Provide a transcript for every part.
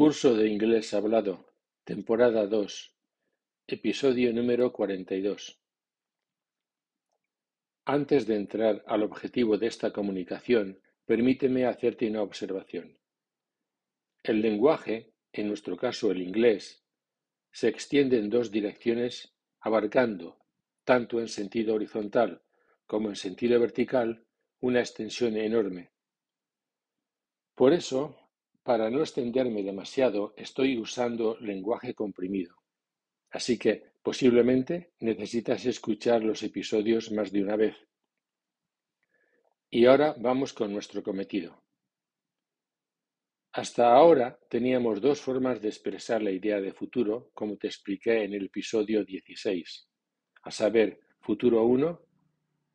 Curso de Inglés Hablado, temporada dos, episodio número cuarenta y dos. Antes de entrar al objetivo de esta comunicación, permíteme hacerte una observación. El lenguaje, en nuestro caso el inglés, se extiende en dos direcciones abarcando, tanto en sentido horizontal como en sentido vertical, una extensión enorme. Por eso, para no extenderme demasiado, estoy usando lenguaje comprimido. Así que posiblemente necesitas escuchar los episodios más de una vez. Y ahora vamos con nuestro cometido. Hasta ahora teníamos dos formas de expresar la idea de futuro, como te expliqué en el episodio 16, a saber, futuro 1,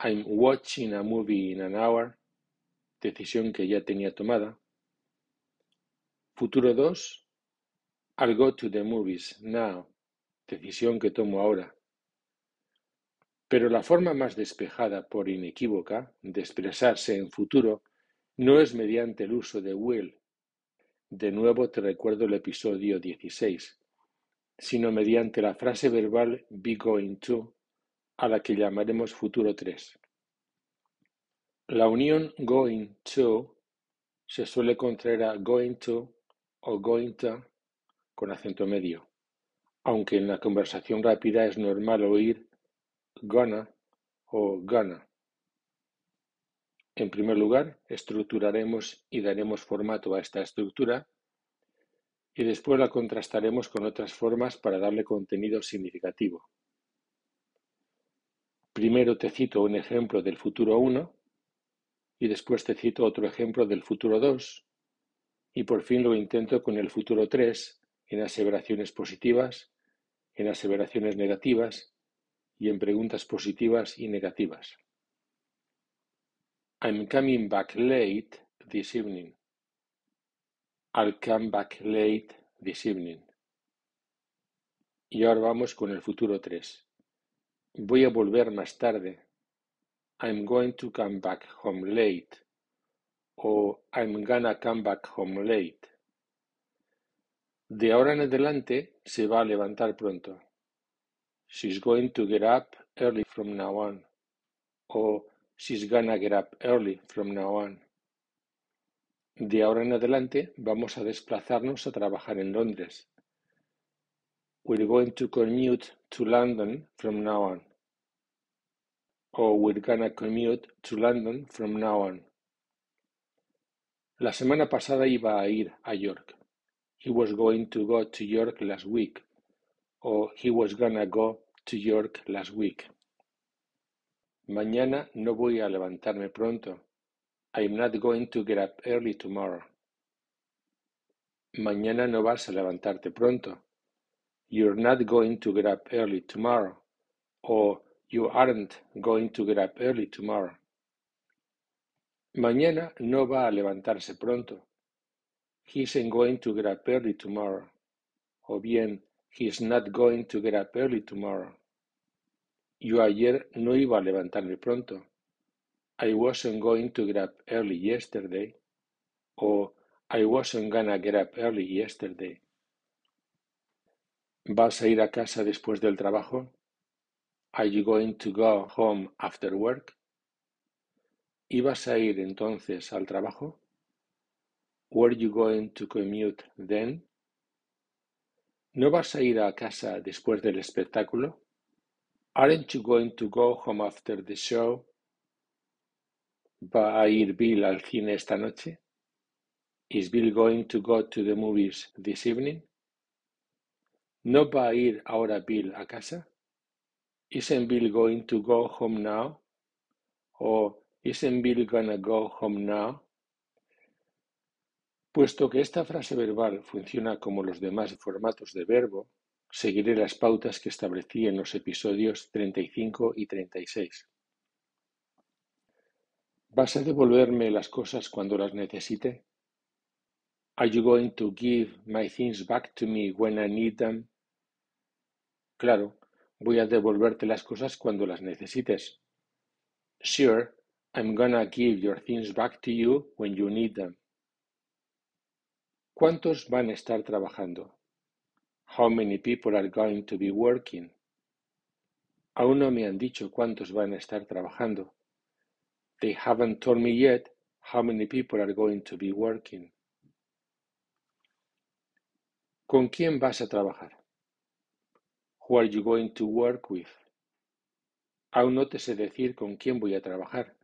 I'm watching a movie in an hour, decisión que ya tenía tomada, Futuro 2, I'll go to the movies now, decisión que tomo ahora. Pero la forma más despejada por inequívoca de expresarse en futuro no es mediante el uso de will. De nuevo te recuerdo el episodio 16, sino mediante la frase verbal be going to, a la que llamaremos futuro 3. La unión going to se suele contraer a going to to con acento medio, aunque en la conversación rápida es normal oír gonna o gonna. En primer lugar, estructuraremos y daremos formato a esta estructura y después la contrastaremos con otras formas para darle contenido significativo. Primero te cito un ejemplo del futuro 1 y después te cito otro ejemplo del futuro 2 y por fin lo intento con el futuro 3 en aseveraciones positivas, en aseveraciones negativas y en preguntas positivas y negativas. I'm coming back late this evening. I'll come back late this evening. Y ahora vamos con el futuro 3. Voy a volver más tarde. I'm going to come back home late o I'm gonna come back home late. De ahora en adelante se va a levantar pronto. She's going to get up early from now on. O she's gonna get up early from now on. De ahora en adelante vamos a desplazarnos a trabajar en Londres. We're going to commute to London from now on. O we're gonna commute to London from now on. La semana pasada iba a ir a York. He was going to go to York last week. O he was gonna go to York last week. Mañana no voy a levantarme pronto. I'm not going to get up early tomorrow. Mañana no vas a levantarte pronto. You're not going to get up early tomorrow. O you aren't going to get up early tomorrow. Mañana no va a levantarse pronto. He isn't going to get up early tomorrow. O bien, he's not going to get up early tomorrow. Yo ayer no iba a levantarme pronto. I wasn't going to get up early yesterday. O I wasn't gonna get up early yesterday. ¿Vas a ir a casa después del trabajo? Are you going to go home after work? ¿Ibas a ir entonces al trabajo? Were you going to commute then? ¿No vas a ir a casa después del espectáculo? Aren't you going to go home after the show? ¿Va a ir Bill al cine esta noche? Is Bill going to go to the movies this evening? ¿No va a ir ahora Bill a casa? Isn't Bill going to go home now? ¿O Isn't Bill gonna go home now? Puesto que esta frase verbal funciona como los demás formatos de verbo, seguiré las pautas que establecí en los episodios 35 y 36. ¿Vas a devolverme las cosas cuando las necesite? Are you going to give my things back to me when I need them? Claro, voy a devolverte las cosas cuando las necesites. Sure, I'm gonna give your things back to you when you need them. ¿Cuántos van a estar trabajando? How many people are going to be working? Aún no me han dicho cuántos van a estar trabajando. They haven't told me yet how many people are going to be working. ¿Con quién vas a trabajar? Who are you going to work with? Aún no te sé decir con quién voy a trabajar.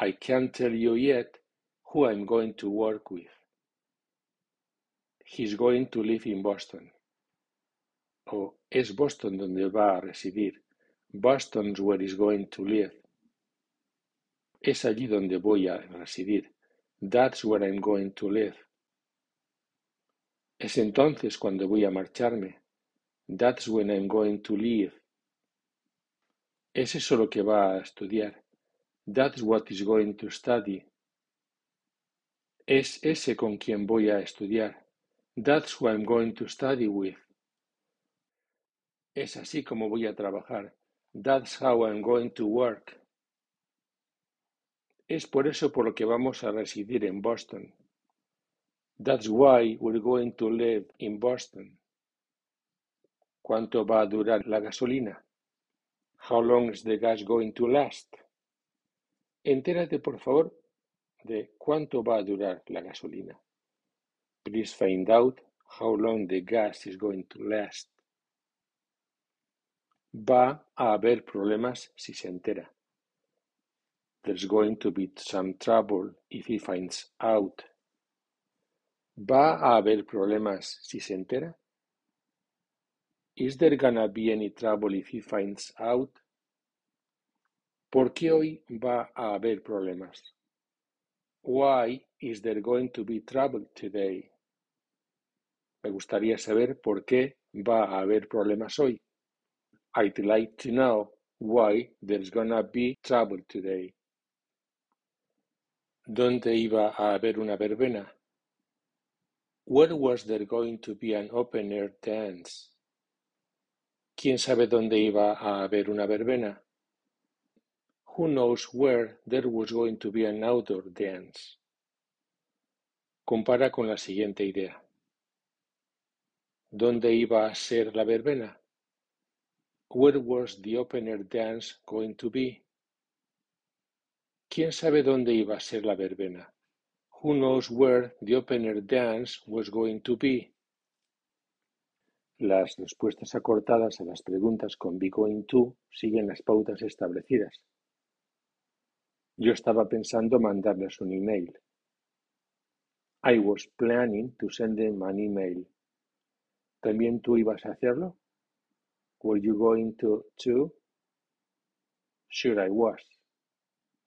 I can't tell you yet who I'm going to work with. He's going to live in Boston. O es Boston donde va a residir. Boston's where he's going to live. Es allí donde voy a residir. That's where I'm going to live. Es entonces cuando voy a marcharme. That's when I'm going to leave. Es eso lo que va a estudiar. That's what he's going to study. Es ese con quien voy a estudiar. That's who I'm going to study with. Es así como voy a trabajar. That's how I'm going to work. Es por eso por lo que vamos a residir en Boston. That's why we're going to live in Boston. ¿Cuánto va a durar la gasolina? How long is the gas going to last? Entérate, por favor, de cuánto va a durar la gasolina. Please find out how long the gas is going to last. Va a haber problemas si se entera. There's going to be some trouble if he finds out. ¿Va a haber problemas si se entera? Is there gonna be any trouble if he finds out? ¿Por qué hoy va a haber problemas? Why is there going to be trouble today? Me gustaría saber por qué va a haber problemas hoy. I'd like to know why there's gonna be trouble today. ¿Dónde iba a haber una verbena? Where was there going to be an open air dance? ¿Quién sabe dónde iba a haber una verbena? Who knows where there was going to be an outdoor dance? Compara con la siguiente idea. ¿Dónde iba a ser la verbena? Where was the open air dance going to be? ¿Quién sabe dónde iba a ser la verbena? Who knows where the open air dance was going to be? Las respuestas acortadas a las preguntas con be going to siguen las pautas establecidas. Yo estaba pensando mandarles un email. I was planning to send them an email. ¿También tú ibas a hacerlo? Were you going to too? Sure I was.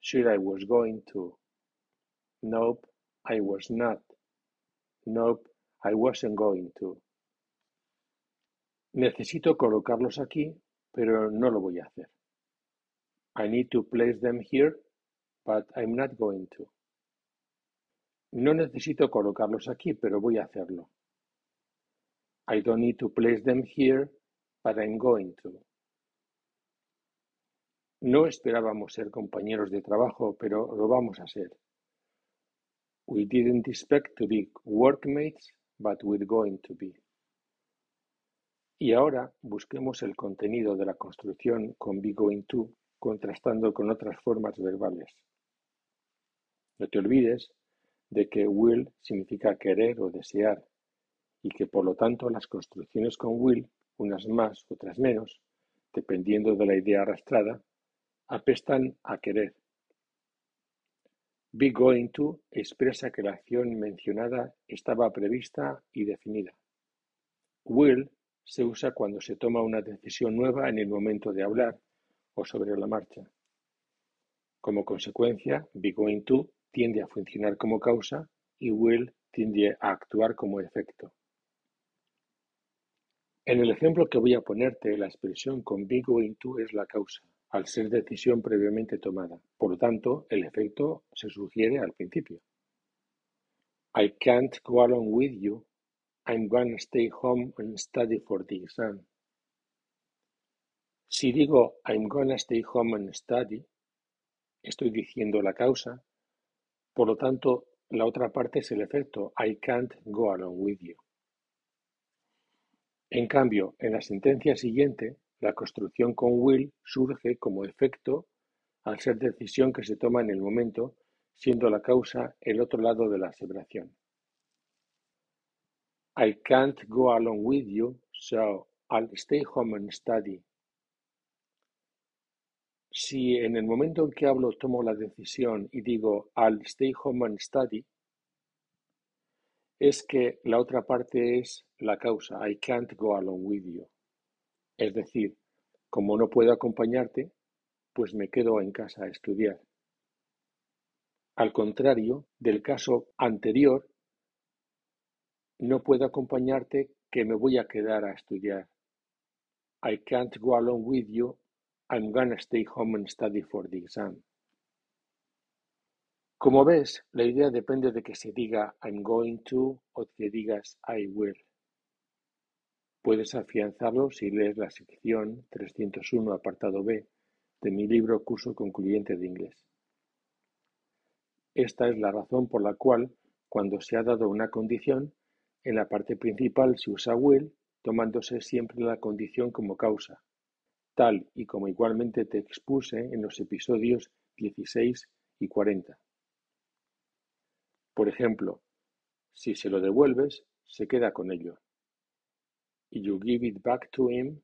Sure I was going to. Nope, I was not. Nope, I wasn't going to. Necesito colocarlos aquí, pero no lo voy a hacer. I need to place them here, but I'm not going to. No necesito colocarlos aquí, pero voy a hacerlo. I don't need to place them here, but I'm going to. No esperábamos ser compañeros de trabajo, pero lo vamos a ser. We didn't expect to be workmates, but we're going to be. Y ahora busquemos el contenido de la construcción con be going to, contrastando con otras formas verbales. No te olvides de que will significa querer o desear y que por lo tanto las construcciones con will, unas más, otras menos, dependiendo de la idea arrastrada, apestan a querer. Be going to expresa que la acción mencionada estaba prevista y definida. Will se usa cuando se toma una decisión nueva en el momento de hablar o sobre la marcha. Como consecuencia, be going to tiende a funcionar como causa y will tiende a actuar como efecto. En el ejemplo que voy a ponerte, la expresión con be going to es la causa, al ser decisión previamente tomada. Por lo tanto, el efecto se sugiere al principio. I can't go along with you. I'm gonna stay home and study for the exam. Si digo I'm gonna stay home and study, estoy diciendo la causa, por lo tanto, La otra parte es el efecto I can't go along with you. En cambio, en la sentencia siguiente, la construcción con will surge como efecto al ser decisión que se toma en el momento, siendo la causa el otro lado de la aseveración. I can't go along with you, so I'll stay home and study. Si en el momento en que hablo tomo la decisión y digo I'll stay home and study, es que la otra parte es la causa, I can't go along with you. Es decir, como no puedo acompañarte, pues me quedo en casa a estudiar. Al contrario del caso anterior, no puedo acompañarte que me voy a quedar a estudiar. I can't go along with you. I'm gonna stay home and study for the exam. Como ves, la idea depende de que se diga I'm going to o que digas I will. Puedes afianzarlo si lees la sección 301 apartado B de mi libro Curso Concluyente de Inglés. Esta es la razón por la cual, cuando se ha dado una condición, en la parte principal se usa will, tomándose siempre la condición como causa, tal y como igualmente te expuse en los episodios 16 y 40. Por ejemplo, si se lo devuelves, se queda con ello. If you give it back to him,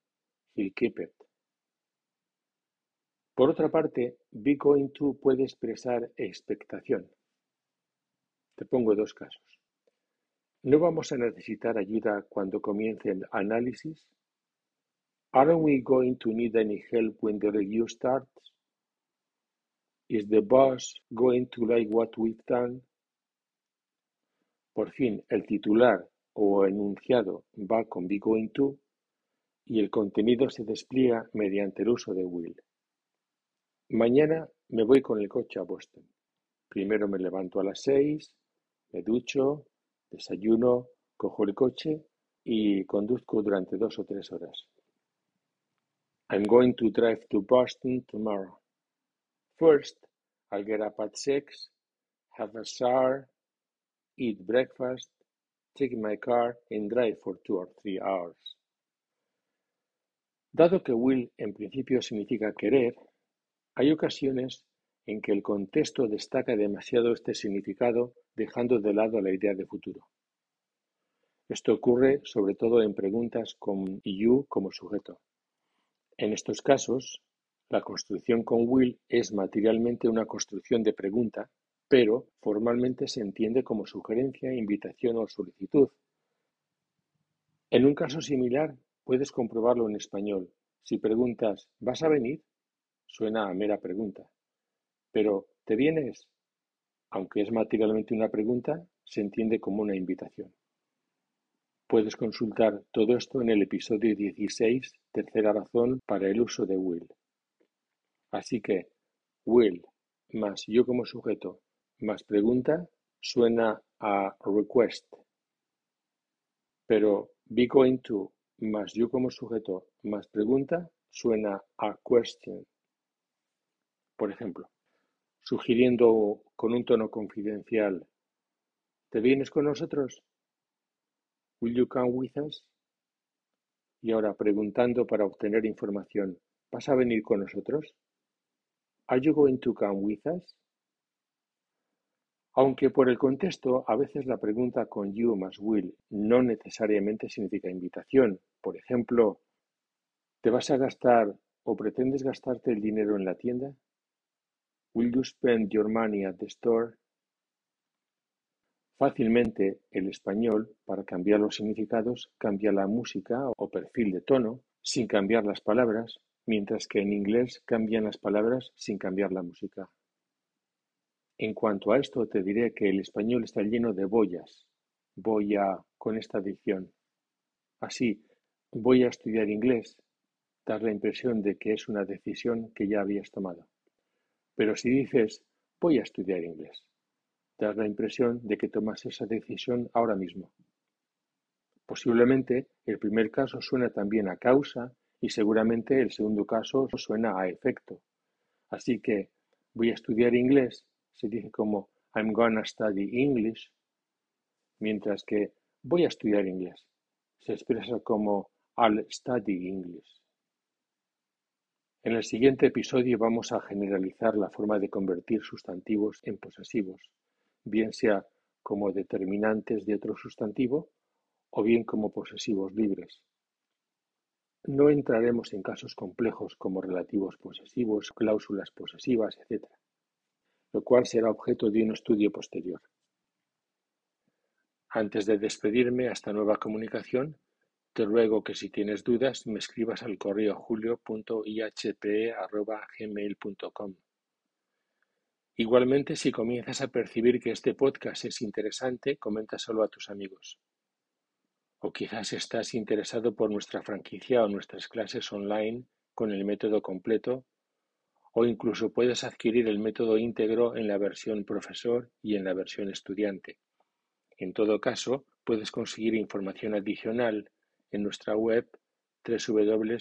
he'll keep it. Por otra parte, be going to puede expresar expectación. Te pongo dos casos. ¿No vamos a necesitar ayuda cuando comience el análisis? Aren't we going to need any help when the review starts? Is the boss going to like what we've done? Por fin, el titular o enunciado va con be going to y el contenido se despliega mediante el uso de will. Mañana me voy con el coche a Boston. Primero me levanto a las seis, me ducho, desayuno, cojo el coche y conduzco durante dos o tres horas. I'm going to drive to Boston tomorrow. First, I'll get up at six, have a shower, eat breakfast, take my car and drive for two or three hours. Dado que will en principio significa querer, hay ocasiones en que el contexto destaca demasiado este significado dejando de lado la idea de futuro. Esto ocurre sobre todo en preguntas con you como sujeto. En estos casos, la construcción con will es materialmente una construcción de pregunta pero formalmente se entiende como sugerencia, invitación o solicitud. En un caso similar, puedes comprobarlo en español. Si preguntas ¿vas a venir? suena a mera pregunta. Pero ¿te vienes? Aunque es materialmente una pregunta, se entiende como una invitación. Puedes consultar todo esto en el episodio 16, tercera razón para el uso de will. Así que will más yo como sujeto más pregunta suena a request, pero be going to más yo como sujeto más pregunta suena a question. Por ejemplo, sugiriendo con un tono confidencial, ¿te vienes con nosotros? Will you come with us? Y ahora preguntando para obtener información, ¿vas a venir con nosotros? Are you going to come with us? Aunque por el contexto, a veces la pregunta con you más will no necesariamente significa invitación. Por ejemplo, ¿te vas a gastar o pretendes gastarte el dinero en la tienda? Will you spend your money at the store? Fácilmente el español, para cambiar los significados, cambia la música o perfil de tono sin cambiar las palabras, mientras que en inglés cambian las palabras sin cambiar la música. En cuanto a esto te diré que el español está lleno de boyas. Voy a con esta dicción. Así, voy a estudiar inglés, das la impresión de que es una decisión que ya habías tomado. Pero si dices voy a estudiar inglés, das la impresión de que tomas esa decisión ahora mismo. Posiblemente el primer caso suena también a causa y seguramente el segundo caso suena a efecto. Así que voy a estudiar inglés se dice como I'm gonna study English, mientras que voy a estudiar inglés se expresa como I'll study English. En el siguiente episodio vamos a generalizar la forma de convertir sustantivos en posesivos, bien sea como determinantes de otro sustantivo o bien como posesivos libres. No entraremos en casos complejos como relativos posesivos, cláusulas posesivas, etc., lo cual será objeto de un estudio posterior. Antes de despedirme a esta nueva comunicación, te ruego que si tienes dudas me escribas al correo julio.ihpe.gmail.com. Igualmente, si comienzas a percibir que este podcast es interesante, coméntaselo a tus amigos. O quizás estás interesado por nuestra franquicia o nuestras clases online con el método completo, o incluso puedes adquirir el método íntegro en la versión profesor y en la versión estudiante. En todo caso, puedes conseguir información adicional en nuestra web www.ihpe.es.